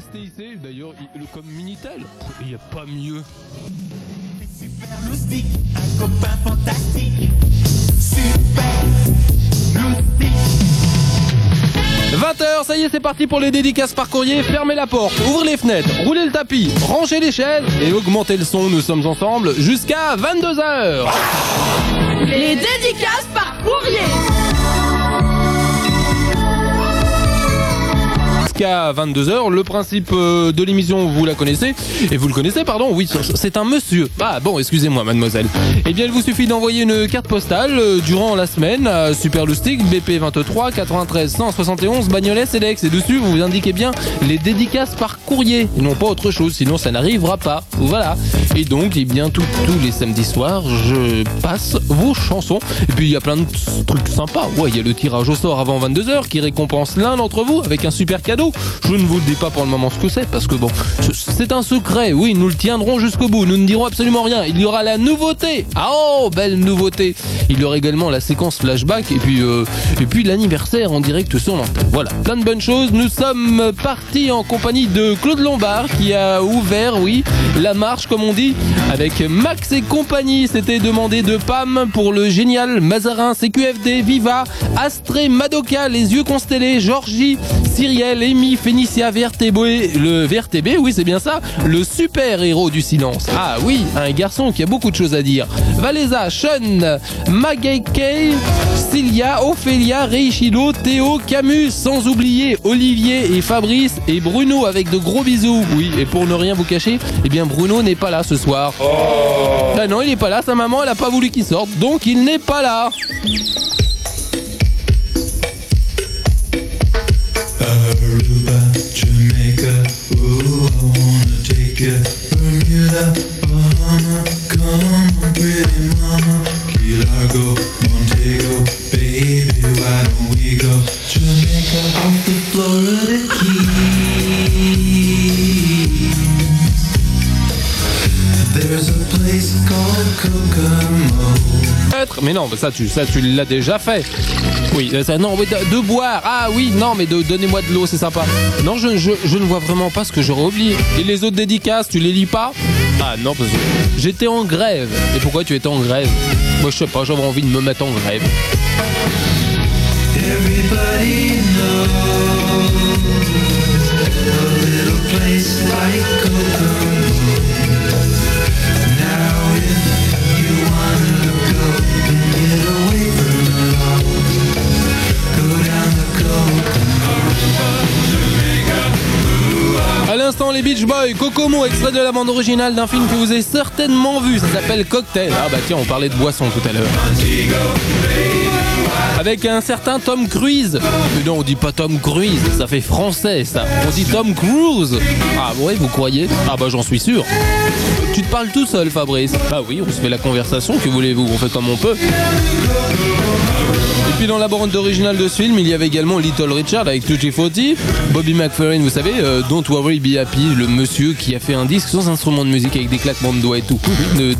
STIC, d'ailleurs, il- le- comme Minitel, il n'y a pas mieux. Loustic, un copain fantastique. Super Loustic. 20h, ça y est, c'est parti pour les dédicaces par courrier. Fermez la porte, ouvrez les fenêtres, roulez le tapis, rangez les chaises et augmentez le son. Nous sommes ensemble jusqu'à 22h. Les dédicaces par courrier Jusqu'à 22h, le principe euh, de l'émission, vous la connaissez. Et vous le connaissez, pardon, oui, c'est un monsieur. Ah bon, excusez-moi, mademoiselle. Eh bien, il vous suffit d'envoyer une carte postale euh, durant la semaine à Super Loustic, BP 23 93 171 Bagnolet CEDEX. Et dessus, vous indiquez bien les dédicaces par courrier, et non pas autre chose, sinon ça n'arrivera pas. Voilà. Et donc, eh bien, tous les samedis soirs, je passe vos chansons. Et puis, il y a plein de trucs sympas. Ouais, il y a le tirage au sort avant 22h qui récompense l'un d'entre vous avec un super cadeau. Je ne vous dis pas pour le moment ce que c'est, parce que bon, ce- c'est un secret. Oui, nous le tiendrons jusqu'au bout. Nous ne dirons absolument rien. Il y aura la nouveauté. Ah oh, belle nouveauté. Il y aura également la séquence flashback et puis euh, puis l'anniversaire en direct sur l'antenne. Voilà, plein de bonnes choses. Nous sommes partis en compagnie de Claude Lombard qui a ouvert, oui, la marche comme on dit, avec Max et compagnie. C'était demandé de Pam pour le génial Mazarin, CQFD, Viva, Astré, Madoka, les yeux constellés, Georgie, Cyriel, Amy, Phénicia, VRTB, le VRTB, oui c'est bien ça, le super héros du silence. Ah oui, un garçon qui a beaucoup de choses à dire. Valéza, Sean, Magay Cilia, Ophélia, Reichilo, Théo, Camus, sans oublier Olivier et Fabrice et Bruno avec de gros bisous. Oui, et pour ne rien vous cacher, eh bien Bruno n'est pas là ce soir. Ah non, il n'est pas là, sa maman elle a pas voulu qu'il sorte, donc il n'est pas là. Être, mais non, ça tu, ça tu l'as déjà fait. Oui, euh, non, mais de, boire. Ah oui, non, mais donnez-moi de l'eau, c'est sympa. Non, je ne vois vraiment pas ce que j'aurais oublié. Et les autres dédicaces, tu les lis pas? Ah non, parce que j'étais en grève. Et pourquoi tu étais en grève? Moi, je sais pas, j'avais envie de me mettre en grève. Everybody knows les Beach Boys, Kokomo, extrait de la bande originale d'un film que vous avez certainement vu. Ça s'appelle Cocktail. Ah bah tiens, on parlait de boisson tout à l'heure. Avec un certain Tom Cruise. Mais non, on dit pas Tom Cruise, ça fait français ça. On dit Tom Cruise. Ah ouais, vous croyez? Ah bah j'en suis sûr. Tu te parles tout seul, Fabrice Bah oui, on se fait la conversation, que voulez-vous? On fait comme on peut. Et puis dans la bande originale de ce film, il y avait également Little Richard avec Tutti Frutti, Bobby McFerrin, vous savez, euh, Don't Worry Be Happy, le monsieur qui a fait un disque sans instrument de musique avec des claquements de doigts et tout.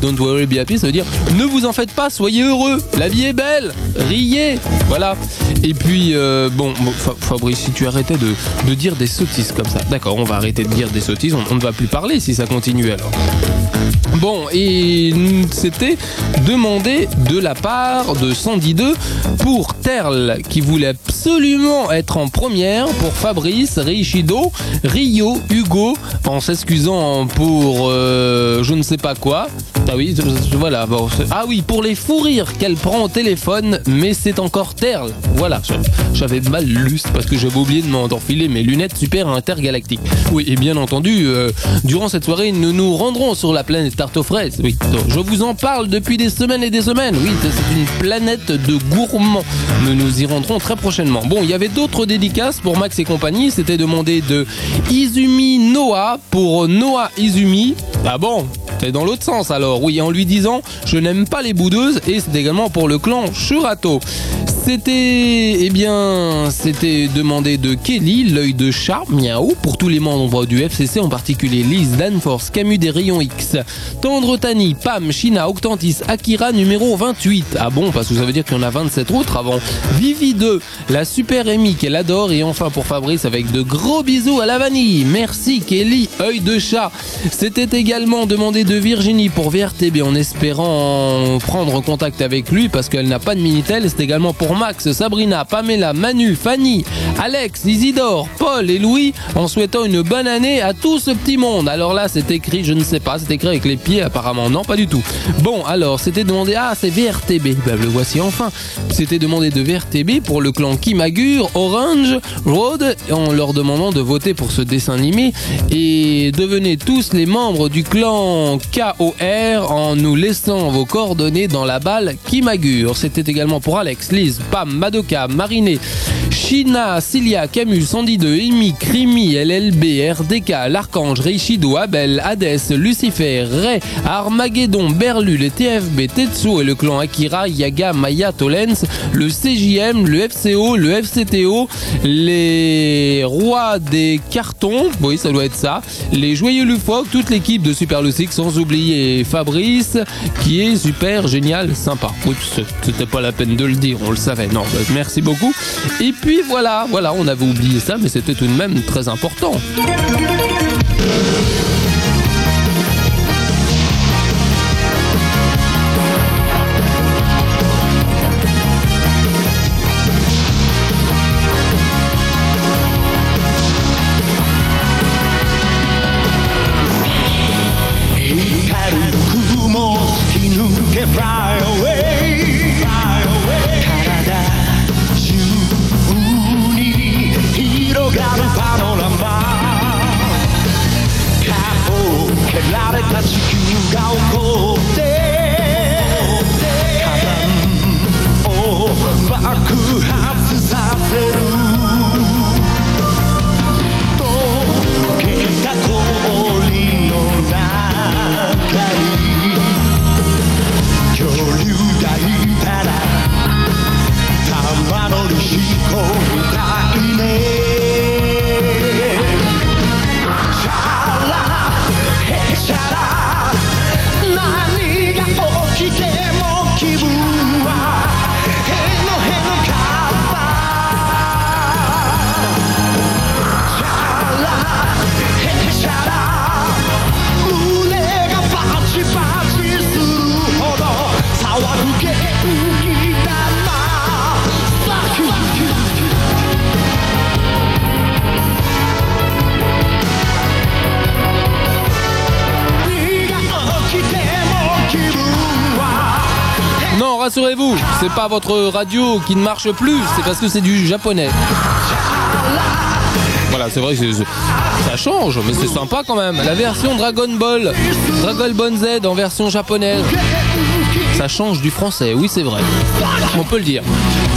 Don't Worry Be Happy, ça veut dire ne vous en faites pas, soyez heureux, la vie est belle, riez, voilà. Et puis euh, bon, bon, Fa- Fabrice, si tu arrêtais de, dire des sottises comme ça, d'accord, on va arrêter de dire des sottises, on ne va plus parler si ça continue alors. Bon, et c'était demandé de la part de 112 pour Terl, qui voulait absolument être en première, pour Fabrice, Richido, Rio, Hugo, en s'excusant pour euh, je ne sais pas quoi. Ah ah oui, pour les fous rires qu'elle prend au téléphone, mais c'est encore Terl. Voilà, j'avais mal lu parce que j'avais oublié de m'enfiler mes lunettes super intergalactiques. Oui, et bien entendu, euh, durant cette soirée, nous nous rendrons sur la planète Oui, je vous en parle depuis des semaines et des semaines. Oui, c'est une planète de gourmands. Nous nous y rendrons très prochainement. Bon, il y avait d'autres dédicaces pour Max et compagnie. C'était demandé de Izumi Noah pour Noah Izumi. Ah bon? C'est dans l'autre sens alors, oui, en lui disant je n'aime pas les boudeuses et c'est également pour le clan Churato. C'était, eh bien, c'était demandé de Kelly, l'œil de chat, miaou, pour tous les membres du FCC, en particulier Liz, Danforce, Camus des rayons X, Tendre Tani, Pam, Shina, Octantis, Akira numéro 28. Ah bon, parce que ça veut dire qu'il y en a 27 autres avant. Vivi 2, la super Amy qu'elle adore, et enfin pour Fabrice avec de gros bisous à la vanille. Merci Kelly, œil de chat. C'était également demandé de Virginie pour VRTB en espérant prendre contact avec lui parce qu'elle n'a pas de Minitel. C'est également pour Max, Sabrina, Pamela, Manu, Fanny, Alex, Isidore, Paul et Louis en souhaitant une bonne année à tout ce petit monde. Alors là, c'est écrit, je ne sais pas, c'est écrit avec les pieds apparemment. Non, pas du tout. Bon, alors, c'était demandé, ah, c'est VRTB. Ben, le voici enfin. C'était demandé de VRTB pour le clan Kimagure, Orange, Road, en leur demandant de voter pour ce dessin animé et devenez tous les membres du clan KOR en nous laissant vos coordonnées dans la balle Kimagure. C'était également pour Alex, Liz, Pam, Madoka, Mariné, Shina, Cilia, Camus, Sandy 2, Amy, Crimi, LLB, RDK, l'Archange, Reishido, Abel, Hades, Lucifer, Ray, Armageddon, Berlu, les TFB, Tetsuo et le clan Akira, Yaga, Maya, Tolens, le CJM, le FCO, le FCTO, les rois des cartons, oui ça doit être ça, les joyeux Lufoc, toute l'équipe de Super Lucic, sans oublier Fabrice, qui est super génial, sympa. C'est- c'était pas la peine de le dire, on le Non, bah, merci beaucoup. Et puis voilà, voilà, on avait oublié ça, mais c'était tout de même très important. C'est pas votre radio qui ne marche plus, c'est parce que c'est du japonais. Voilà, c'est vrai que ça change, mais c'est sympa quand même. La version Dragon Ball, Dragon Ball Z en version japonaise, ça change du français, oui c'est vrai. On peut le dire.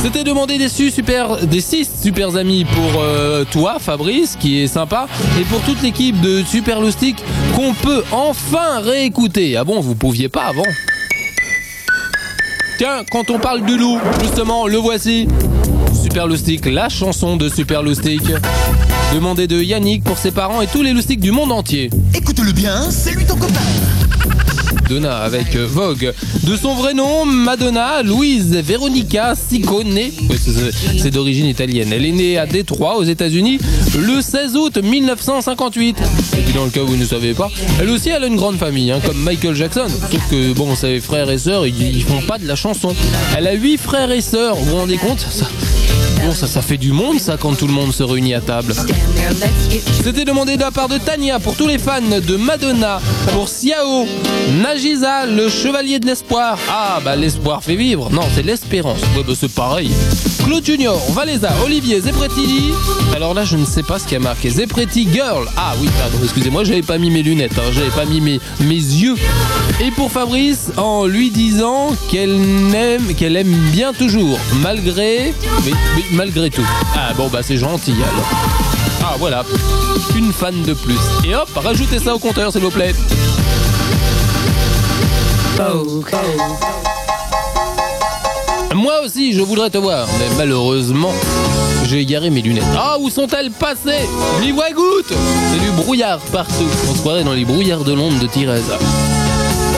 C'était demandé des, su- super, des six super amis pour euh, toi, Fabrice, qui est sympa, et pour toute l'équipe de Super Loustic qu'on peut enfin réécouter. Ah bon, vous pouviez pas avant Tiens, quand on parle du loup, justement, le voici. Super Loustic, la chanson de Super Loustic. Demandée de Yannick pour ses parents et tous les loustiques du monde entier. Écoute-le bien, c'est lui ton copain. Donna avec euh, Vogue. De son vrai nom, Madonna Louise Veronica Ciccone. Oui, c'est- d'origine italienne. Elle est née à Détroit, aux États-Unis, le 16 août 1958. Et dans le cas où vous ne savez pas, elle aussi, a une grande famille, hein, comme Michael Jackson. Sauf que, bon, ses frères et sœurs, ils, font pas de la chanson. Elle a huit frères et sœurs. Vous vous rendez compte? Bon, ça, ça fait du monde, ça, quand tout le monde se réunit à table. C'était demandé de la part de Tania pour tous les fans de Madonna, pour Siao, Nagisa, le chevalier de l'espoir. Ah, bah l'espoir fait vivre. Non, c'est l'espérance. Ouais, bah c'est pareil. Claude Junior, Valéza, Olivier, Zepretti. Alors là, je ne sais pas ce qui a marqué. Zepretti Girl. Ah oui, pardon, excusez-moi, j'avais pas mis mes lunettes, hein, j'avais pas mis mes, yeux. Et pour Fabrice, en lui disant qu'elle aime, qu'elle aime bien toujours, malgré, malgré tout. Ah bon, bah c'est gentil alors. Ah voilà, une fan de plus. Et hop, rajoutez ça au compteur s'il vous plaît. Moi aussi, je voudrais te voir. Mais malheureusement, j'ai égaré mes lunettes. Ah, où sont-elles passées? Voix gouttes C'est du brouillard partout. On se croirait dans les brouillards de Londres de Thérèse.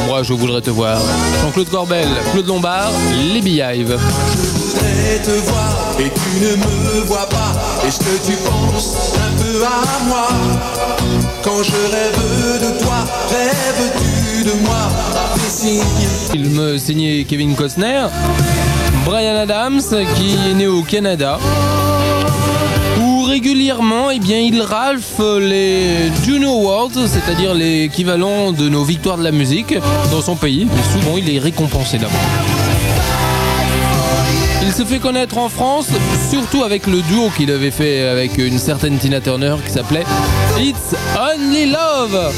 Moi, je voudrais te voir. Jean-Claude Corbel, Claude Lombard, les Beehive. voudrais te voir et tu ne me vois pas. Est-ce que tu penses un peu à moi Quand je rêve de toi, rêves-tu de moi? Signe Film signé Kevin Costner. Brian Adams, qui est né au Canada. Où régulièrement, eh bien, il ralphe les Juno Awards, c'est-à-dire l'équivalent de nos victoires de la musique dans son pays. Et souvent, il est récompensé là-bas. Il se fait connaître en France, surtout avec le duo qu'il avait fait avec une certaine Tina Turner qui s'appelait It's Only Love.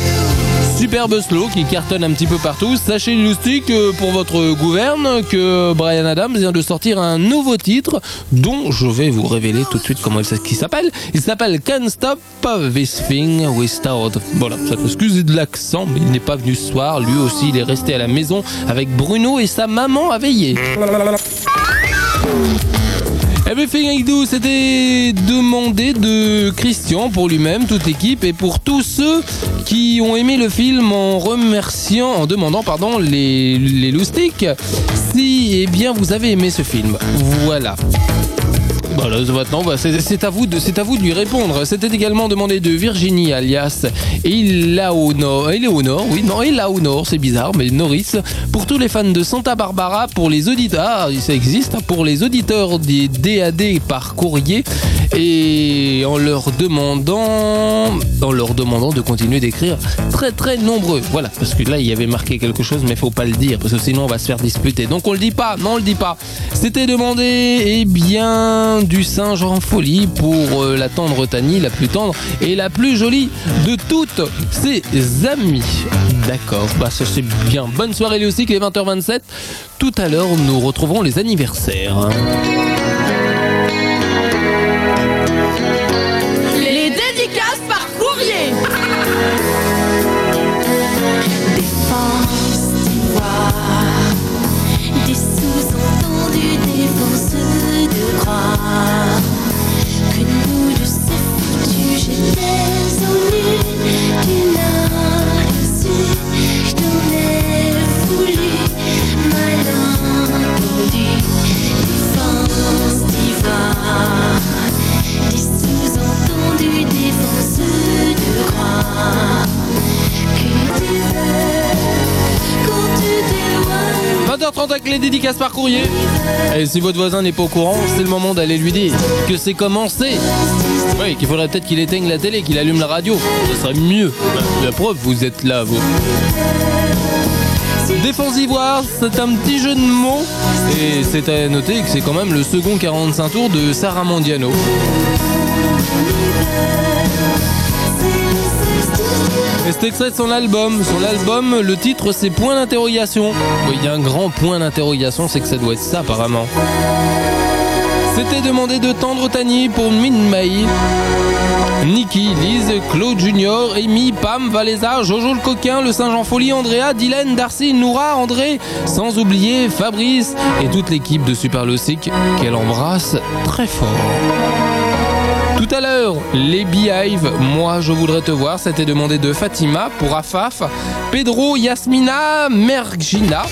Superbe slow qui cartonne un petit peu partout. Sachez Lustig euh, pour votre gouverne que Brian Adams vient de sortir un nouveau titre dont je vais vous révéler tout de suite comment il s'appelle. Il s'appelle Can't Stop This Thing Without. Voilà, ça excusez de l'accent, mais il n'est pas venu ce soir. Lui aussi, il est resté à la maison avec Bruno et sa maman à veiller. Everything I Do, c'était demandé de Christian pour lui-même, toute l'équipe et pour tous ceux qui ont aimé le film en remerciant, en demandant pardon les, les loustiques si eh bien vous avez aimé ce film. Voilà. Voilà, maintenant, bah, c'est à vous de, lui répondre. C'était également demandé de Virginie, alias Eleonore, Eleonore, oui, non, Eleonore, c'est bizarre, mais Norris, pour tous les fans de Santa Barbara, pour les auditeurs, ah, ça existe, hein, pour les auditeurs des DAD par courrier, et en leur demandant, en leur demandant de continuer d'écrire très très nombreux. Voilà, parce que là, il y avait marqué quelque chose, mais faut pas le dire, parce que sinon on va se faire disputer. Donc on le dit pas, non, on le dit pas. C'était demandé, eh bien, du singe en folie pour euh, la tendre Tani, la plus tendre et la plus jolie de toutes ses amies. D'accord, bah ça c'est bien. Bonne soirée lui aussi, qu'il est 20h27. Tout à l'heure, nous retrouverons les anniversaires. 30 avec les dédicaces par courrier. Et si votre voisin n'est pas au courant, c'est le moment d'aller lui dire que c'est commencé. Oui, qu'il faudrait peut-être qu'il éteigne la télé, qu'il allume la radio. Ce serait mieux. La preuve, vous êtes là, vous. Défense Ivoire, c'est un petit jeu de mots. Et c'est à noter que c'est quand même le second 45 tours de Sarah Mondiano. C'est extrait de son album. Son album, le titre c'est Point d'interrogation. Oui, il y a un grand point d'interrogation, c'est que ça doit être ça apparemment. C'était demandé de Tendre Tani pour Min Mai. Niki, Lise, Claude Junior, Amy, Pam, Valéza, Jojo le coquin, le singe en folie, Andrea, Dylan, Darcy, Noura, André, sans oublier Fabrice et toute l'équipe de Super Lossic qu'elle embrasse très fort. Tout à l'heure, les Beehive, moi je voudrais te voir, c'était demandé de Fatima pour Afaf, Pedro, Yasmina, Mergina.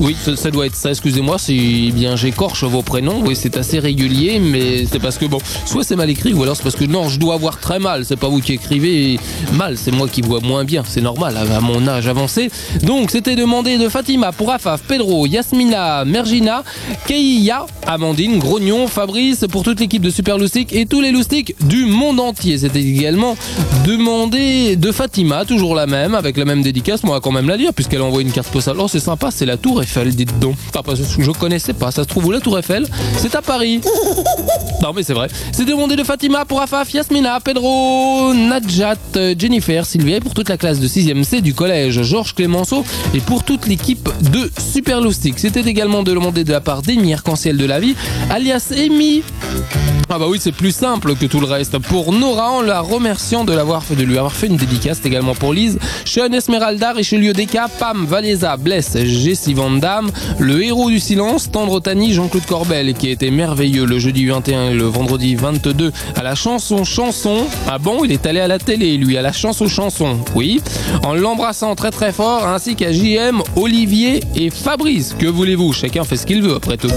Oui, ça, doit être ça, excusez-moi si bien j'écorche vos prénoms, oui c'est assez régulier, mais c'est parce que bon, soit c'est mal écrit ou alors c'est parce que non, je dois voir très mal, c'est pas vous qui écrivez mal, c'est moi qui vois moins bien, c'est normal à mon âge avancé. Donc c'était demandé de Fatima pour Afaf, Pedro, Yasmina, Mergina, Keiya, Amandine, Grognon, Fabrice, pour toute l'équipe de Super Loustic et tous les loustiques du monde entier. C'était également demandé de Fatima, toujours la même, avec la même dédicace, moi quand même la lire, puisqu'elle envoie une carte postale. Oh c'est sympa, c'est la Tour Eiffel, dites donc. Enfin, parce que je connaissais pas, ça se trouve où la Tour Eiffel? C'est à Paris. Non mais c'est vrai. C'est demandé de Fatima pour Afaf, Yasmina, Pedro, Nadjat, Jennifer, Sylvia et pour toute la classe de 6e C du collège Georges Clémenceau et pour toute l'équipe de Super. C'était également demandé de la part d'Amy Arc-en-Ciel de la vie, alias Amy. Ah bah oui, c'est plus simple que tout le reste. Pour Nora, en la remerciant de l'avoir fait, de lui avoir fait une dédicace, également pour Lise, Sean Esmeralda, Richelieu Deka, Pam, Valéza, Bless, Jessie Van Le héros du silence, Tendre Tani, Jean-Claude Corbel, qui était merveilleux le jeudi 21 et le vendredi 22 à la chanson chanson. Ah bon, il est allé à la télé, lui, à la chanson chanson. Oui, en l'embrassant très très fort, ainsi qu'à JM, Olivier et Fabrice. Que voulez-vous? Chacun fait ce qu'il veut après tout.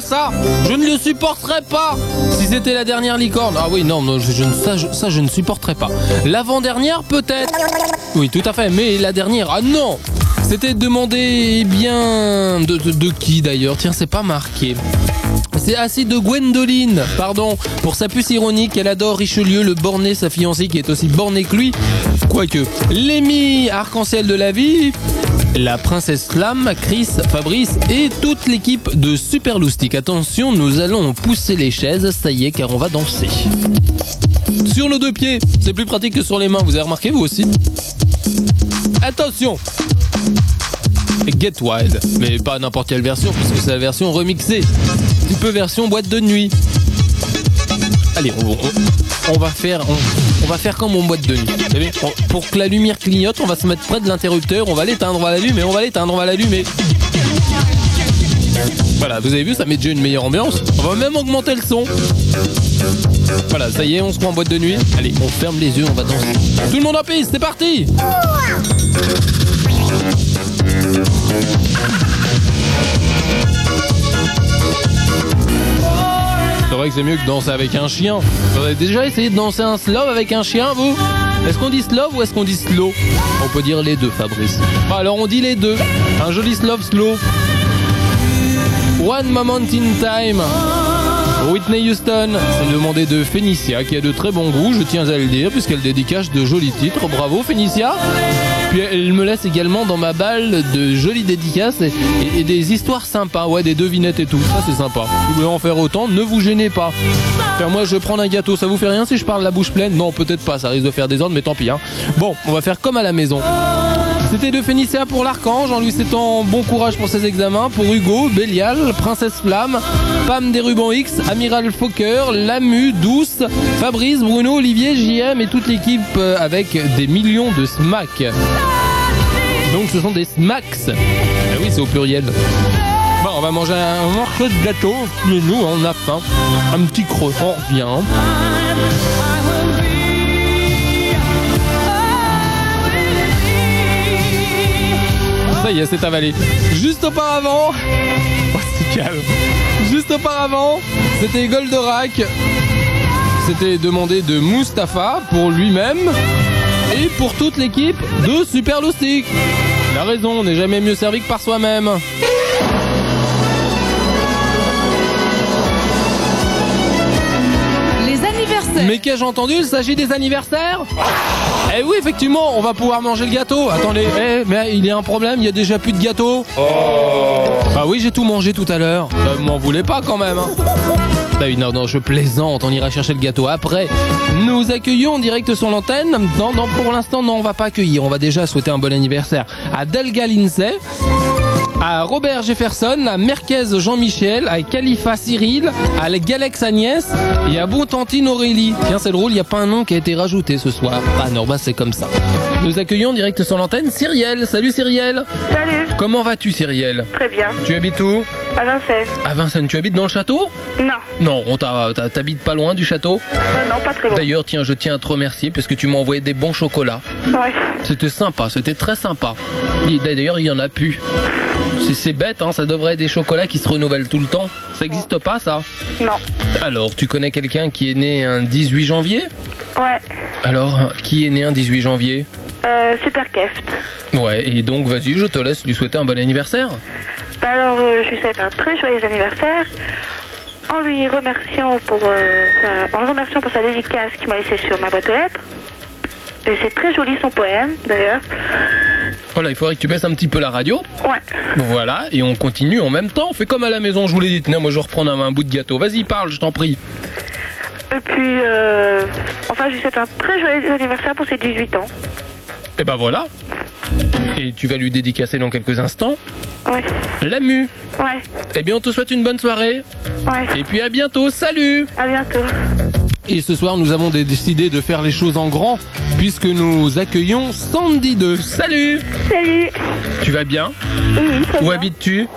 Ça Je ne le supporterai pas Si c'était la dernière licorne. Ah oui, non, non je, ça, je, je ne supporterai pas. L'avant-dernière, peut-être Oui, tout à fait, mais la dernière, ah non C'était demandé, eh bien... De, de- de qui d'ailleurs? Tiens, c'est pas marqué. C'est assez de Gwendoline, pardon, pour sa puce ironique, elle adore Richelieu, le borné, sa fiancée qui est aussi bornée que lui. Quoique, Lémi, arc-en-ciel de la vie, la princesse Flamme, Chris, Fabrice et toute l'équipe de Super Loustic. Attention, nous allons pousser les chaises, ça y est, car on va danser. Sur nos deux pieds, c'est plus pratique que sur les mains, vous avez remarqué vous aussi? Attention Get Wild, mais pas n'importe quelle version, puisque c'est la version remixée. Un petit peu version boîte de nuit. Allez, on, on- on va faire, on, va faire comme en boîte de nuit. Vous savez, pour que la lumière clignote, on va se mettre près de l'interrupteur, on va l'éteindre, on va l'allumer, on va l'éteindre, on va l'allumer. Voilà, vous avez vu, ça met déjà une meilleure ambiance. On va même augmenter le son. Voilà, ça y est, on se prend en boîte de nuit. Allez, on ferme les yeux, on va danser. Tout le monde en piste, c'est parti C'est vrai que c'est mieux que danser avec un chien. Vous avez déjà essayé de danser un slow avec un chien, vous? Est-ce qu'on dit slow ou est-ce qu'on dit slow? On peut dire les deux, Fabrice. Bah, alors on dit les deux. Un joli slow slow. One Moment in Time. Whitney Houston, c'est demandé de Phénicia qui a de très bon goût, je tiens à le dire, puisqu'elle dédicace de jolis titres. Bravo Phénicia Puis elle me laisse également dans ma balle de jolies dédicaces et, des histoires sympas, ouais, des devinettes et tout. Ça c'est sympa. Vous voulez en faire autant, ne vous gênez pas. Moi je vais prendre un gâteau, ça vous fait rien si je parle la bouche pleine? Non, peut-être pas, ça risque de faire des ordres, mais tant pis. Hein. Bon, on va faire comme à la maison. C'était de Phénicia pour l'archange, en lui souhaitant bon courage pour ses examens. Pour Hugo, Bélial, Princesse Flamme, Pam des rubans X, Amiral Fokker, Lamu, Douce, Fabrice, Bruno, Olivier, JM et toute l'équipe euh, avec des millions de smacks. Donc ce sont des smacks. Ah oui, c'est au pluriel. Bon, on va manger un morceau de gâteau. Mais nous, on a faim. Un petit creux. On revient. Ça y est, c'est avalé. Juste auparavant, oh, c'est calme. Juste auparavant, c'était Goldorak. C'était demandé de Mustapha pour lui-même et pour toute l'équipe de Super Loustic. La raison n'est jamais mieux servie que par soi-même. Les anniversaires. Mais qu'ai-je entendu? Il s'agit des anniversaires? Eh oui, effectivement, on va pouvoir manger le gâteau. Attendez, eh, mais il y a un problème, il y a déjà plus de gâteau. Bah oui, j'ai tout mangé tout à l'heure. Euh, M'en voulez pas quand même. Hein. Bah oui, non, non, je plaisante, on ira chercher le gâteau après. Nous accueillons en direct sur l'antenne. Non, non, pour l'instant, non, on va pas accueillir. On va déjà souhaiter un bon anniversaire à Delga Lindsay, à Robert Jefferson, à Merquez Jean-Michel, à Khalifa Cyril, à Galex Agnès et à Bontantine Aurélie. Tiens, c'est drôle, il n'y a pas un nom qui a été rajouté ce soir. Ah non, bah c'est comme ça. Nous accueillons direct sur l'antenne Cyrielle. Salut Cyrielle. Salut, Comment vas-tu Cyrielle très bien. Tu habites où À Vincennes. À Vincennes, tu habites dans le château Non, Non, on t'a- t'a- t'habites pas loin du château non, non, pas très loin. D'ailleurs, tiens, je tiens à te remercier parce que tu m'as envoyé des bons chocolats. Ouais. C'était sympa, c'était très sympa. D'ailleurs, il y en a plus. C'est- bête, hein, ça devrait être des chocolats qui se renouvellent tout le temps. Ça existe pas, ça Non. Alors, tu connais quelqu'un qui est né un 18 janvier Ouais. Alors, qui est né un 18 janvier Euh, super keft. Ouais, et donc, vas-y, je te laisse lui souhaiter un bon anniversaire. Alors, euh, je lui souhaite un très joyeux anniversaire. En lui remerciant pour, euh, sa... en le remerciant pour sa dédicace qu'il m'a laissée sur ma boîte aux lettres. Et c'est très joli son poème, d'ailleurs. Voilà, il faudrait que tu baisses un petit peu la radio. Ouais. Voilà, et on continue en même temps. On fait comme à la maison, je vous l'ai dit. Tenez, moi, je reprends un, un bout de gâteau. Vas-y, parle, je t'en prie. Et puis, euh... enfin, je lui souhaite un très joyeux anniversaire pour ses 18 ans. Et ben voilà. Et tu vas lui dédicacer dans quelques instants. Ouais. Lamu. Ouais. Eh bien, on te souhaite une bonne soirée. Ouais. Et puis à bientôt. Salut À bientôt. Et ce soir, nous avons dé- décidé de faire les choses en grand, puisque nous accueillons Sandy 2. Salut Salut. Tu vas bien? Oui, très Où habites-tu?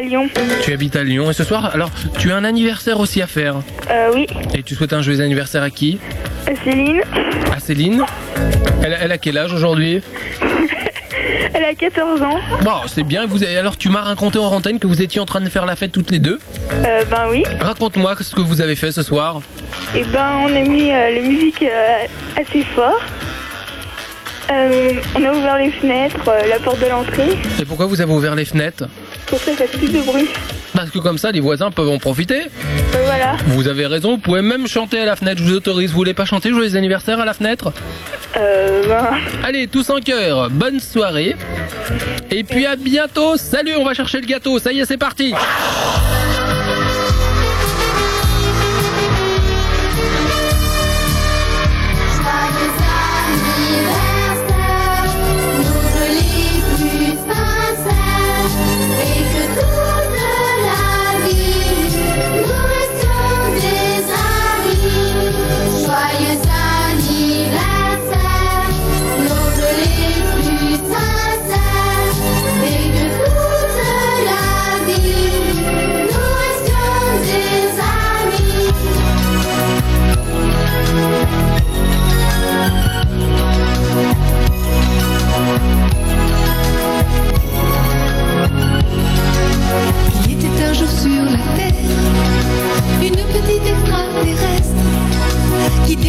À Lyon. Tu habites à Lyon. Et ce soir, alors, tu as un anniversaire aussi à faire. Euh, oui. Et tu souhaites un joyeux anniversaire à qui Céline. À Céline elle, elle a quel âge aujourd'hui Elle a 14 ans. Bon, c'est bien. Vous avez- alors, tu m'as raconté en antenne que vous étiez en train de faire la fête toutes les deux. Euh, ben oui. Raconte-moi ce que vous avez fait ce soir. Et ben on a mis euh, la musique euh, assez fort. Euh, on a ouvert les fenêtres, euh, la porte de l'entrée, Et pourquoi vous avez ouvert les fenêtres pour que ça fasse plus de bruit. Parce que comme ça, les voisins peuvent en profiter. Euh, voilà. Vous avez raison, vous pouvez même chanter à la fenêtre, je vous autorise. Vous voulez pas chanter joyeux anniversaire à la fenêtre Euh, ben, Allez, tous en cœur, bonne soirée. Et puis à bientôt, salut, on va chercher le gâteau, ça y est, c'est parti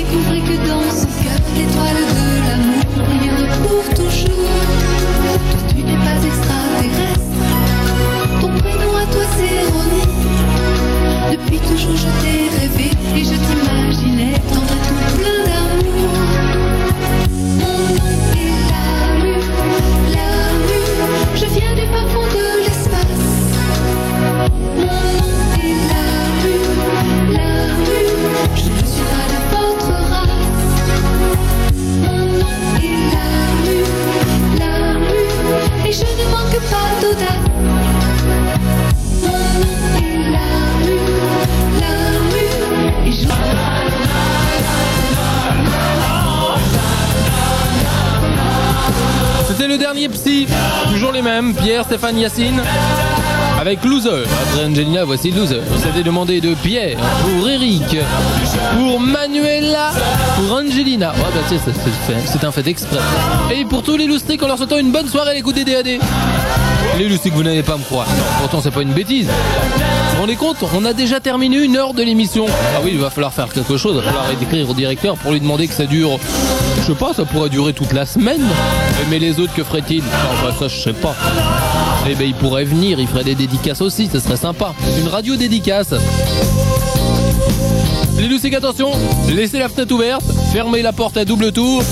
Découvrez que dans ce cœur, l'étoile de l'amour, il y retrouve toujours. Tu n'es pas extraterrestre, ton prénom à toi c'est René. Depuis toujours, je t'ai rêvé et je Stéphane, Yacine. Avec Loser. Après Angelina, voici Loser. C'était demandé de Pierre, pour Eric, pour Manuela, pour Angelina. Ouais, bah, sais, c'est- un fait exprès. Et pour tous les loustiques, en leur souhaitant une bonne soirée à l'écoute des DAD. Les loustiques, vous n'allez pas me croire. Pourtant, c'est pas une bêtise. Vous rendez compte On a déjà terminé une heure de l'émission. Ah oui, il va falloir faire quelque chose. Il va falloir écrire au directeur pour lui demander que ça dure. Je sais pas, ça pourrait durer toute la semaine. Mais les autres, que ferait-il bah, ça, je sais pas. Eh ben, il pourrait venir, il ferait des dédicaces aussi, ça serait sympa. Une radio dédicace. Les loustiques, attention, laissez la fenêtre ouverte, fermez la porte à double tour.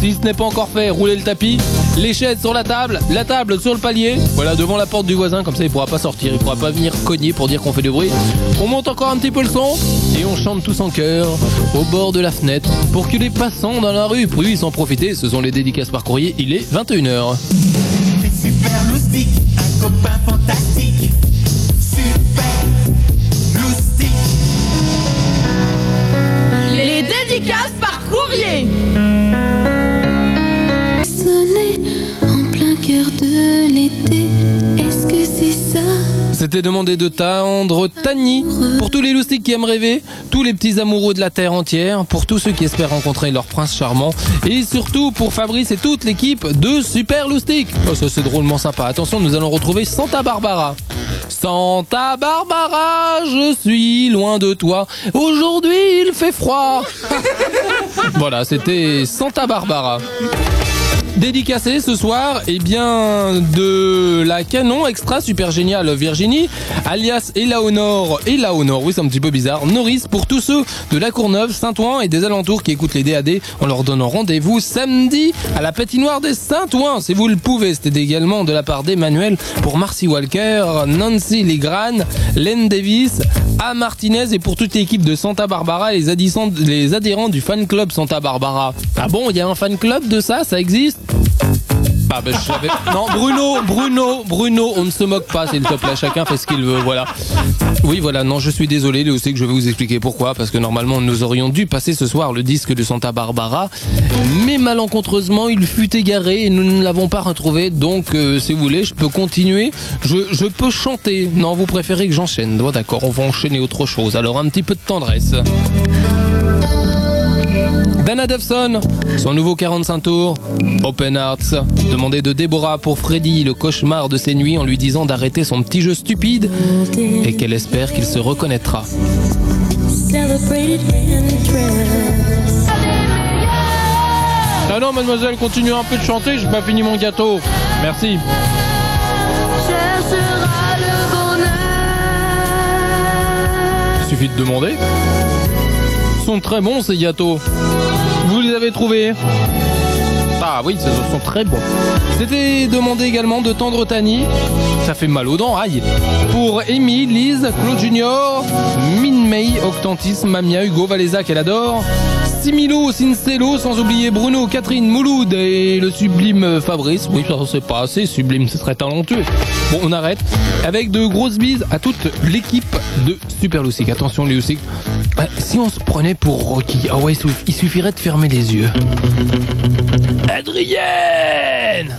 Si ce n'est pas encore fait, roulez le tapis. Les chaises sur la table, la table sur le palier. Voilà, devant la porte du voisin, comme ça il pourra pas sortir, il pourra pas venir cogner pour dire qu'on fait du bruit. On monte encore un petit peu le son et on chante tous en chœur au bord de la fenêtre pour que les passants dans la rue puissent en profiter. Ce sont les dédicaces par courrier, il est 21h. C'est super loustique, un copain fantastique. Super loustique. Les dédicaces par courrier. C'était demandé de tendre Tani pour tous les loustiques qui aiment rêver, tous les petits amoureux de la terre entière, pour tous ceux qui espèrent rencontrer leur prince charmant, et surtout pour Fabrice et toute l'équipe de Super Loustique. Oh, ça c'est drôlement sympa. Attention, nous allons retrouver Santa Barbara. Santa Barbara, je suis loin de toi. Aujourd'hui, il fait froid. voilà, c'était Santa Barbara. Dédicacé ce soir, eh bien, de la canon extra super géniale Virginie, alias Elaonore, Elaonore, oui c'est un petit peu bizarre, Norris pour tous ceux de la Courneuve, Saint-Ouen et des alentours qui écoutent les DAD, on leur donne rendez-vous samedi à la patinoire des Saint-Ouen, si vous le pouvez. C'était également de la part d'Emmanuel pour Marcy Walker, Nancy Legrand, Len Davis, A Martinez et pour toute l'équipe de Santa Barbara, adhérents- les adhérents du fan club Santa Barbara. Ah bon, il y a un fan club de ça, ça existe? Ah ben je. Non, Bruno, Bruno, Bruno, on ne se moque pas, s'il te plaît, chacun fait ce qu'il veut, voilà. Oui, voilà, non, je suis désolé, là aussi que je vais vous expliquer pourquoi, parce que normalement nous aurions dû passer ce soir le disque de Santa Barbara, mais malencontreusement il fut égaré et nous ne l'avons pas retrouvé, donc euh, si vous voulez, je peux continuer, je, je peux chanter. Non, vous préférez que j'enchaîne, d'accord, on va enchaîner autre chose, alors un petit peu de tendresse. Dana Devson, son nouveau 45 tours, Open Hearts, demandé de Déborah pour Freddy, le cauchemar de ses nuits en lui disant d'arrêter son petit jeu stupide et qu'elle espère qu'il se reconnaîtra. Ah non, mademoiselle, continuez un peu de chanter, j'ai pas fini mon gâteau. Merci. Cherchera le bonheur. Il suffit de demander. Sont très bons ces gâteaux. Vous les avez trouvés Ah oui, ils sont très bons. C'était demandé également de tendre Tani. Ça fait mal aux dents, aïe. Pour Amy, Lise, Claude Junior, Min May, Octantis, Mamia, Hugo, Valéza qu'elle adore. Similo, Sincelo, sans oublier Bruno, Catherine, Mouloud et le sublime Fabrice. Oui, ça c'est pas assez sublime, ce serait talentueux. Bon, on arrête. Avec de grosses bises à toute l'équipe de Super Lucic. Attention, Lucic. Bah, si on se prenait pour Rocky, ah ouais, il suff- il suffirait de fermer les yeux. Adrienne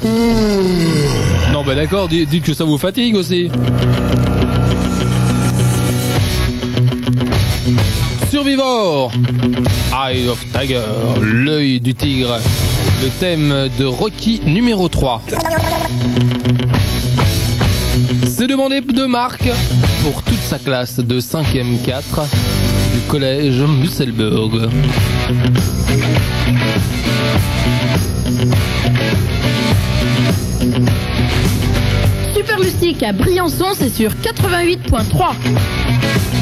Non, bah d'accord, di- dites que ça vous fatigue aussi. Eye of Tiger, l'œil du tigre, le thème de Rocky numéro 3. C'est demandé de Marc pour toute sa classe de 5e 4 du collège Musselburg. Super à Briançon, c'est sur 88.3.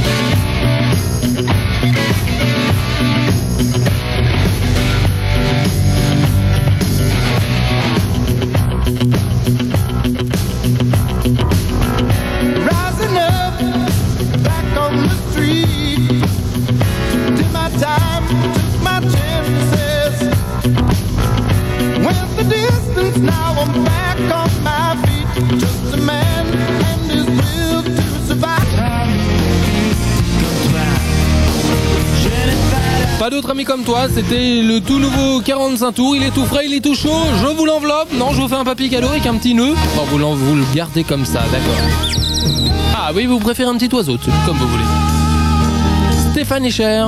comme toi, c'était le tout nouveau 45 tours, il est tout frais, il est tout chaud, je vous l'enveloppe, non je vous fais un papier avec un petit nœud, bon vous, vous le gardez comme ça, d'accord. Ah oui, vous préférez un petit oiseau, comme vous voulez. Stéphane Echer.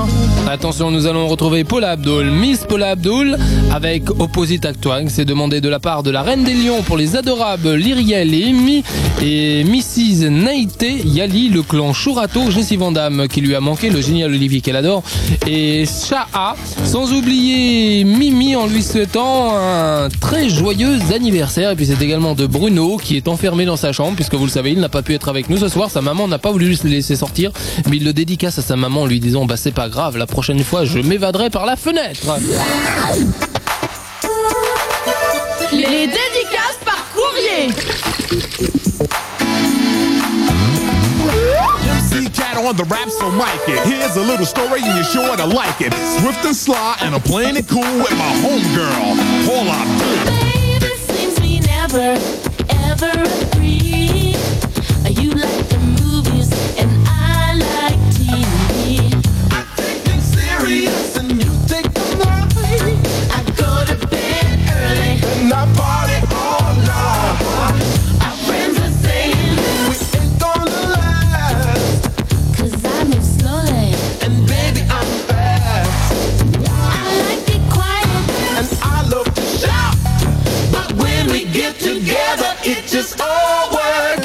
Attention, nous allons retrouver Paula Abdul, Miss Paula Abdul, avec Opposite Act One. C'est demandé de la part de la Reine des Lions pour les adorables Lyriel et Amy et Mrs. Naïté Yali, le clan Chourato, Jessie Vandame qui lui a manqué, le génial Olivier qu'elle adore, et Shaha, sans oublier Mimi en lui souhaitant un très joyeux anniversaire. Et puis c'est également de Bruno qui est enfermé dans sa chambre, puisque vous le savez, il n'a pas pu être avec nous ce soir. Sa maman n'a pas voulu le laisser sortir, mais il le dédicace à sa maman en lui disant bah c'est pas grave, la prochaine fois je m'évaderai par la fenêtre. Les dédicaces par courrier. MC Cat on the rap, so mic it. Here's a little story and you're sure to like it. Swift and sly, and I'm playing it cool with my homegirl. Hold on. Baby, seems we never, ever agree.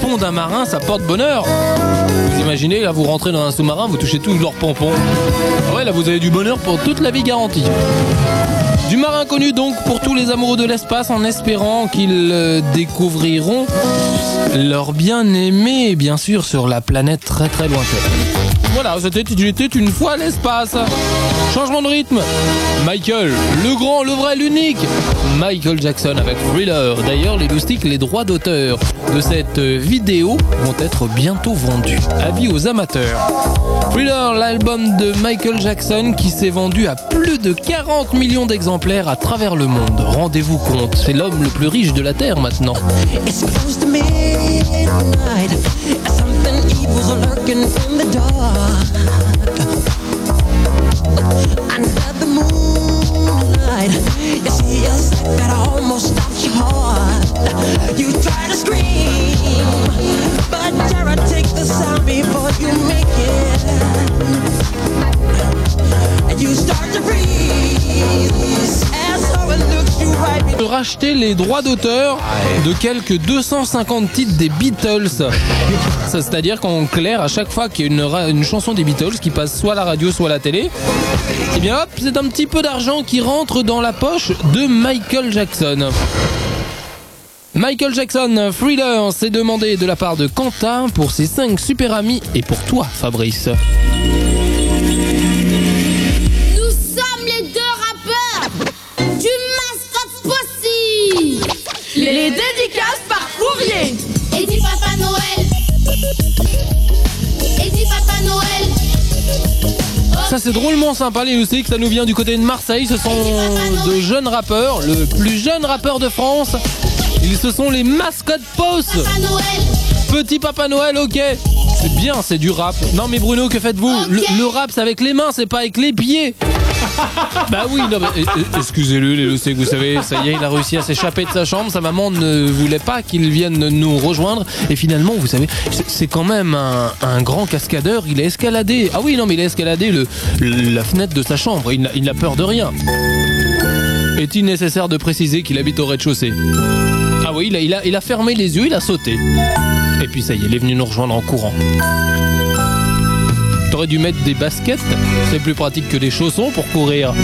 Pont d'un marin, ça porte bonheur. Vous imaginez, là vous rentrez dans un sous-marin, vous touchez tous leurs pompons. Ouais, là vous avez du bonheur pour toute la vie garantie. Du marin connu donc pour tous les amoureux de l'espace en espérant qu'ils euh, découvriront leur bien-aimé, bien sûr, sur la planète très très lointaine. Voilà, c'était une fois l'espace. Changement de rythme. Michael, le grand, le vrai, l'unique. Michael Jackson avec Thriller. D'ailleurs, les loustiques, les droits d'auteur de cette vidéo vont être bientôt vendus. Avis aux amateurs. Thriller, l'album de Michael Jackson qui s'est vendu à plus de 40 millions d'exemplaires à travers le monde. Rendez-vous compte, c'est l'homme le plus riche de la Terre maintenant. Racheter les droits d'auteur de quelques 250 titres des Beatles. C'est-à-dire qu'en clair, à chaque fois qu'il y a une, une chanson des Beatles qui passe soit à la radio, soit à la télé, eh bien hop, c'est un petit peu d'argent qui rentre dans la poche de Michael Jackson. Michael Jackson, Thriller, s'est demandé de la part de Quentin pour ses 5 super amis et pour toi, Fabrice. Nous sommes les deux rappeurs du Mascotte Posse Les dédicaces par courrier. Et dit Papa Noël Et dit Papa Noël Ça c'est drôlement sympa les loustiques, ça nous vient du côté de Marseille, ce sont de jeunes rappeurs, le plus jeune rappeur de France. Ils ce sont les mascottes Post. Papa Noël Petit Papa Noël, ok. C'est bien, c'est du rap. Non mais Bruno, que faites-vous le, le rap c'est avec les mains, c'est pas avec les pieds. bah oui, non, mais, eh, eh, excusez-le les loustiques, vous savez, ça y est, il a réussi à s'échapper de sa chambre, sa maman ne voulait pas qu'il vienne nous rejoindre, et finalement, vous savez, c'est- quand même un, un grand cascadeur, il a escaladé, ah oui, non mais il a escaladé le, la fenêtre de sa chambre, il n'a peur de rien. Est-il nécessaire de préciser qu'il habite au rez-de-chaussée? Ah oui, il a, fermé les yeux, il a sauté. Et puis ça y est, il est venu nous rejoindre en courant. T'aurais dû mettre des baskets, c'est plus pratique que des chaussons pour courir.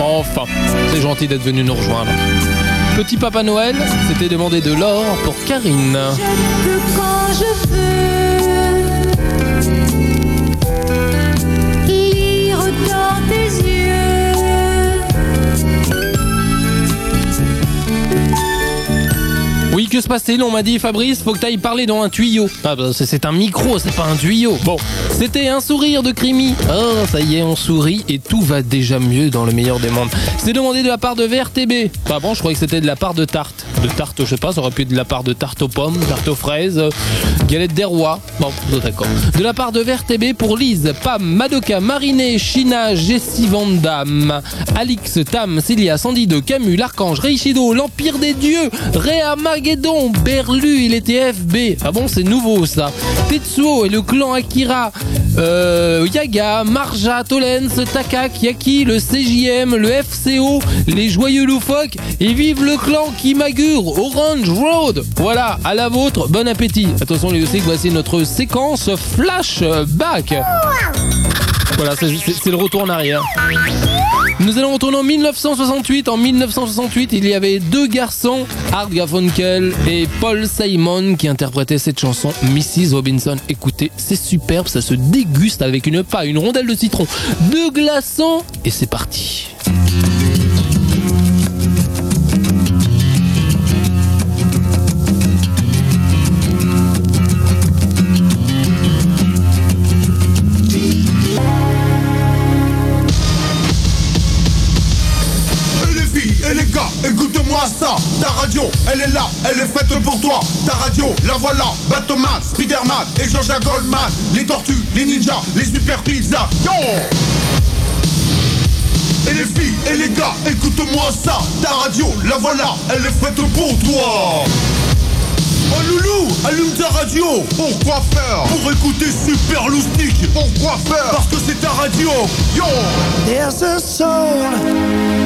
Enfin, c'est gentil d'être venu nous rejoindre. Petit Papa Noël, c'était demandé de l'or pour Karine. Que se passe-t-il On m'a dit, Fabrice, faut que t'ailles parler dans un tuyau. Ah bah c'est- un micro, c'est pas un tuyau. Bon, c'était un sourire de Crimi. Oh, ça y est, on sourit et tout va déjà mieux dans le meilleur des mondes. C'est demandé de la part de VRTB. Pas bon, je croyais que c'était de la part de Tarte. de tarte, je sais pas, ça aurait pu être de la part de tarte aux pommes, tarte aux fraises, euh, galette des rois. Bon, d'accord. De la part de VRTB pour Lise, Pam, Madoka, Marinée, China, Jessie Vandam, Alix, Tam, Célia, Sandy de Camus, l'Archange, Reishido, l'Empire des Dieux, Réa Berlu, il était FB. Ah bon, c'est nouveau ça. Tetsuo et le clan Akira, euh, Yaga, Marja, Tolens, Takak, Yaki, le CJM, le FCO, les joyeux loufoques et vive le clan Kimagure, Orange Road. Voilà, à la vôtre, bon appétit. Attention les que voici notre séquence flashback. Voilà, c'est le retour en arrière. Nous allons retourner en 1968. En 1968, il y avait deux garçons, Art Garfunkel et Paul Simon, qui interprétaient cette chanson, Mrs. Robinson. Écoutez, c'est superbe, ça se déguste avec une paille, une rondelle de citron, deux glaçons, et c'est parti. Elle est faite pour toi. Ta radio, la voilà, Batman, Spiderman et Jean-Jacques Goldman. Les tortues, les ninjas, les super pizzas Yo! Et les filles et les gars, écoute-moi ça. Ta radio, la voilà, elle est faite pour toi. Oh loulou, allume ta radio. Pourquoi faire? Pour écouter Super Loustic Pourquoi faire? Parce que c'est ta radio. Yo! There's a soul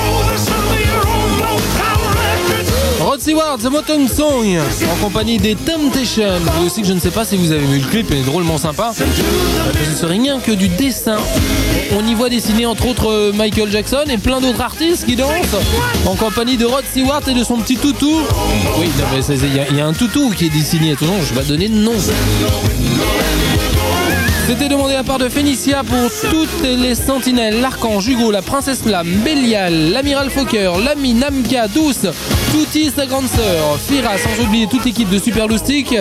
Stewart, The Motown Song, en compagnie des Temptations. Vous aussi que je ne sais pas si vous avez vu le clip, il est drôlement sympa. Ce serait rien que du dessin. On y voit dessiner entre autres euh, Michael Jackson et plein d'autres artistes qui dansent en compagnie de Rod Stewart et de son petit toutou. Oui, il y, a- un toutou qui est dessiné. Attention, je vais donner de nom. C'était demandé à part de Phénicia pour toutes les sentinelles, l'archange Hugo, la princesse Flamme, Bélial, l'amiral Fokker, l'ami Namka, Douce, Touti, sa grande sœur, Fira, sans oublier toute l'équipe de Super Loustic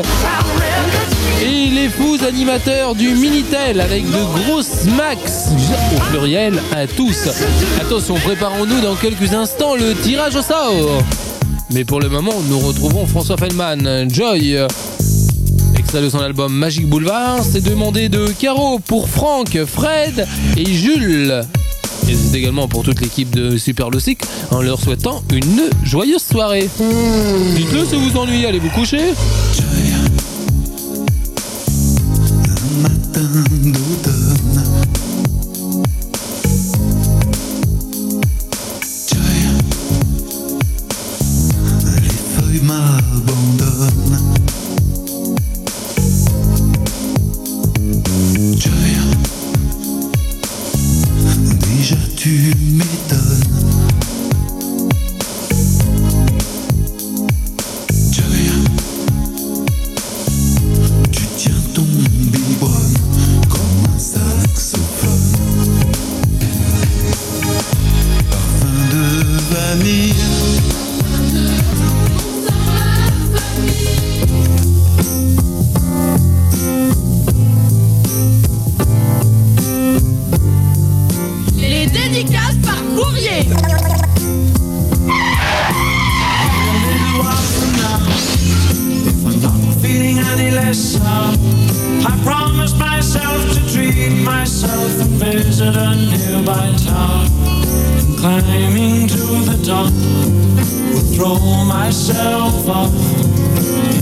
et les fous animateurs du Minitel avec de grosses max au pluriel à tous. Attention, préparons-nous dans quelques instants le tirage au sort. Mais pour le moment, nous retrouvons François Feldman, Joy, extrait de son album Magic Boulevard. C'est demandé de Caro pour Franck, Fred et Jules. Et c'est également pour toute l'équipe de Super Loustic en leur souhaitant une joyeuse soirée. Dites-le si vous ennuyez, allez vous coucher. Myself off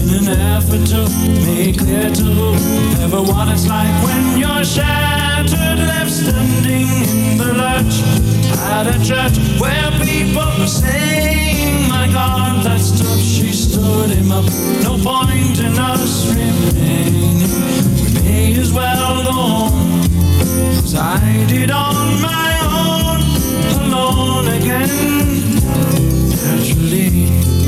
in an effort to make clear to everyone it's like when you're shattered, left standing in the lurch at a church where people are saying, My God, that's tough. She stood him up. No point in us remaining. We may as well go home. As I did on my own, alone again. Naturally,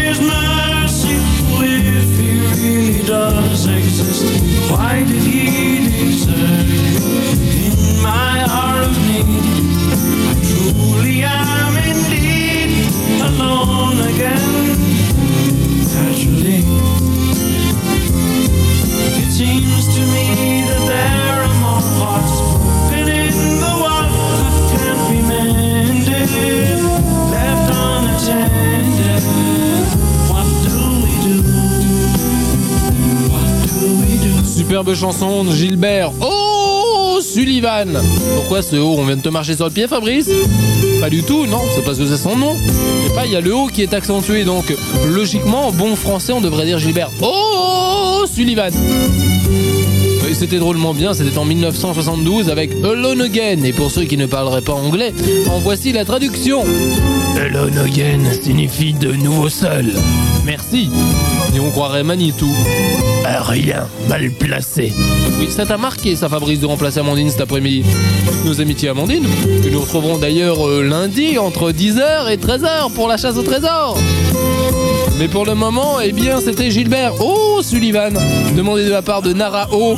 His mercy, if He really does exist. Why did He desert in my hour of need? I truly am indeed alone again. Naturally, it seems to me that there are more hearts Superbe chanson de Gilbert. Oh, Sullivan. Pourquoi ce haut On vient de te marcher sur le pied, Fabrice Pas du tout, non, c'est parce que c'est son nom. Sais pas, il y a le haut qui est accentué, donc logiquement, en bon français, on devrait dire Gilbert. Oh, Sullivan. C'était drôlement bien, c'était en 1972 avec Alone Again. Et pour ceux qui ne parleraient pas anglais, en voici la traduction. Alone Again signifie de nouveau seul. Merci. Et on croirait Manitou. Rien, mal placé. Oui, ça t'a marqué, ça, Fabrice, de remplacer Amandine cet après-midi. Nos amitiés Amandine, que nous retrouverons d'ailleurs euh, lundi entre 10h et 13h pour la chasse au trésor. Mais pour le moment, eh bien, c'était Gilbert. Oh, Sullivan, demandé de la part de Narao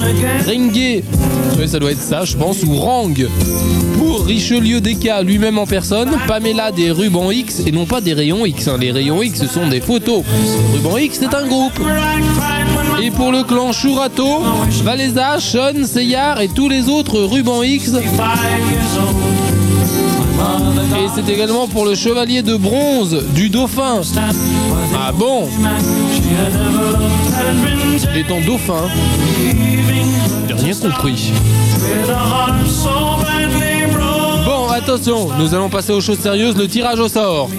Ringue. Oui, ça doit être ça, je pense, ou Rang. Pour Richelieu Desca lui-même en personne, Pamela des rubans X et non pas des rayons X. hein. Les rayons X, ce sont des photos. Ruban X, c'est un groupe. Et pour le clan Shurato, Valéza, Sean, Seyar et tous les autres rubans X. Et c'est également pour le chevalier de bronze du dauphin. Ah bon Étant dauphin. J'ai rien compris. Bon, attention, nous allons passer aux choses sérieuses, le tirage au sort.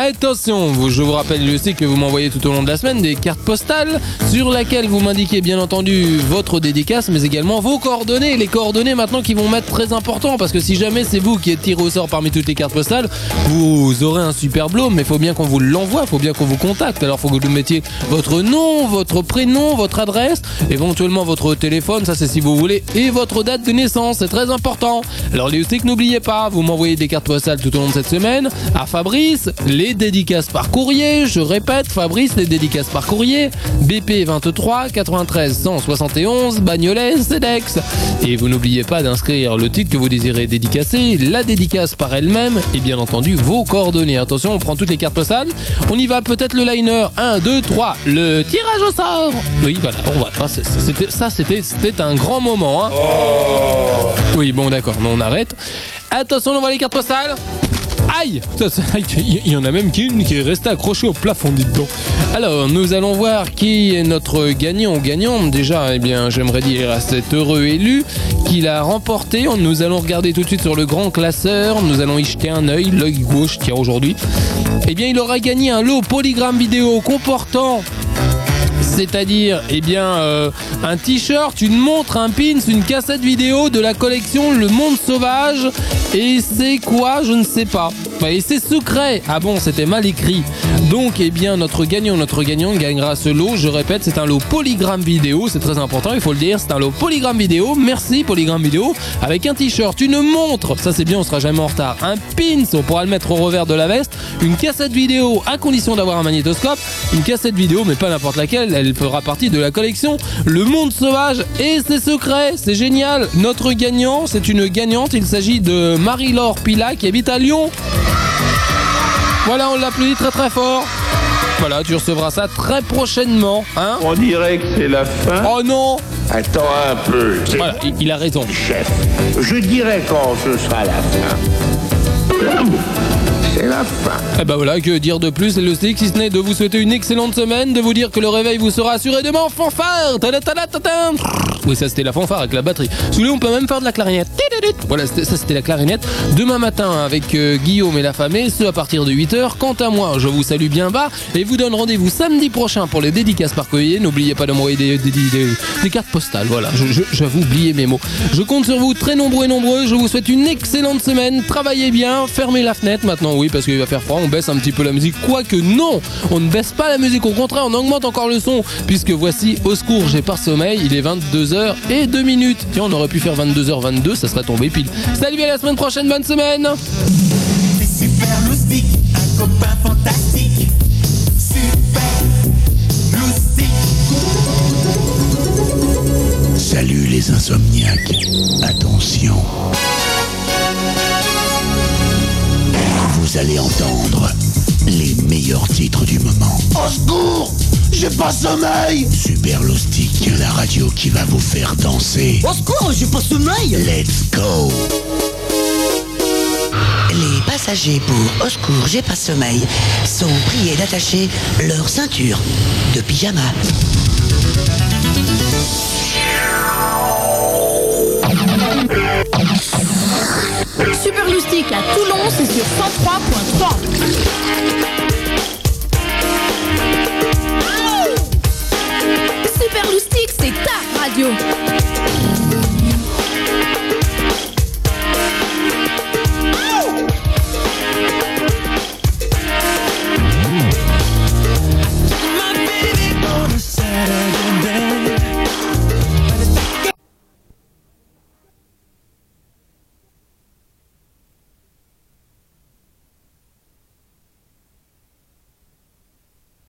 Attention, je vous rappelle aussi que vous m'envoyez tout au long de la semaine des cartes postales sur laquelle vous m'indiquez bien entendu votre dédicace mais également vos coordonnées. Les coordonnées maintenant qui vont m'être très importants parce que si jamais c'est vous qui êtes tiré au sort parmi toutes les cartes postales, vous aurez un super blôme mais il faut bien qu'on vous l'envoie, faut bien qu'on vous contacte. Alors faut que vous mettiez votre nom, votre prénom, votre adresse, éventuellement votre téléphone, ça c'est si vous voulez, et votre date de naissance, c'est très important. Alors les n'oubliez pas, vous m'envoyez des cartes postales tout au long de cette semaine à Fabrice, les dédicaces par courrier, je répète, Fabrice, les dédicaces par courrier, BP 23 93 171 Bagnolet CEDEX. Et vous n'oubliez pas d'inscrire le titre que vous désirez dédicacer, la dédicace par elle-même et bien entendu vos coordonnées. Attention, on prend toutes les cartes postales. On y va peut-être le liner. 1, 2, 3, le tirage au sort. Oui, voilà, on va. Ah, c'était- Ça, c'était c'était un grand moment. Hein. Oui, bon, d'accord, mais on arrête. Attention, on voit les cartes postales. Aïe Il y en a même qui est restée accrochée au plafond, dites donc. Alors, nous allons voir qui est notre gagnant ou gagnante. Déjà, eh bien, j'aimerais dire à cet heureux élu qui l'a remporté. Nous allons regarder tout de suite sur le grand classeur. Nous allons y jeter un œil, l'œil gauche, tiens, aujourd'hui. Eh bien, il aura gagné un lot polygramme vidéo comportant c'est-à-dire eh bien euh, un t-shirt, une montre, un pins, une cassette vidéo de la collection Le Monde Sauvage et c'est quoi? Je ne sais pas. Bah, Et c'est secret. Ah bon, c'était mal écrit. Donc eh bien notre gagnant, notre gagnant gagnera ce lot. Je répète, c'est un lot polygramme vidéo, c'est très important, il faut le dire. C'est un lot polygramme vidéo. Merci polygramme vidéo avec un t-shirt, une montre. Ça c'est bien, on sera jamais en retard. Un pins, on pourra le mettre au revers de la veste. Une cassette vidéo à condition d'avoir un magnétoscope. Une cassette vidéo, mais pas n'importe laquelle. Elle fera partie de la collection Le Monde Sauvage et ses secrets. C'est génial. Notre gagnant, c'est une gagnante. Il s'agit de Marie-Laure Pila qui habite à Lyon. Voilà, on l'applaudit très très fort. Voilà, tu recevras ça très prochainement, hein On dirait que c'est la fin. Oh non Attends un peu. Voilà, il, il a raison. Chef, je dirais quand ce sera la fin. Fin. Eh ben voilà, que dire de plus, le stick, si ce n'est de vous souhaiter une excellente semaine, de vous dire que le réveil vous sera assuré demain en fanfare. Oui, ça c'était la fanfare avec la batterie. Voulez, on peut même faire de la clarinette. Voilà, ça c'était la clarinette. Demain matin avec euh, Guillaume et la famille, ce à partir de 8h. Quant à moi, je vous salue bien bas et vous donne rendez-vous samedi prochain pour les dédicaces par. N'oubliez pas d'envoyer des, des, cartes postales. Voilà, j'avoue oublier mes mots. Je compte sur vous très nombreux et nombreux. Je vous souhaite une excellente semaine. Travaillez bien, fermez la fenêtre maintenant, oui, parce qu'il va faire froid. On baisse un petit peu la musique. Quoique non, on ne baisse pas la musique. Au contraire, on augmente encore le son. Puisque voici, au secours, j'ai pas sommeil. Il est 22h et 2 minutes. Tiens, on aurait pu faire 22h22, ça serait tombé pile. Salut, à la semaine prochaine, bonne semaine. C'est super loustique, un copain fantastique. Super loustique. Salut les insomniaques. Attention. Vous allez entendre les meilleurs titres du moment. Au secours J'ai pas sommeil Super Loustic, la radio qui va vous faire danser. Au secours, j'ai pas sommeil Let's go Les passagers pour Au secours, j'ai pas sommeil sont priés d'attacher leur ceinture de pyjama. Super Loustic à Toulon, c'est sur 103.3. Super Loustic, c'est ta radio.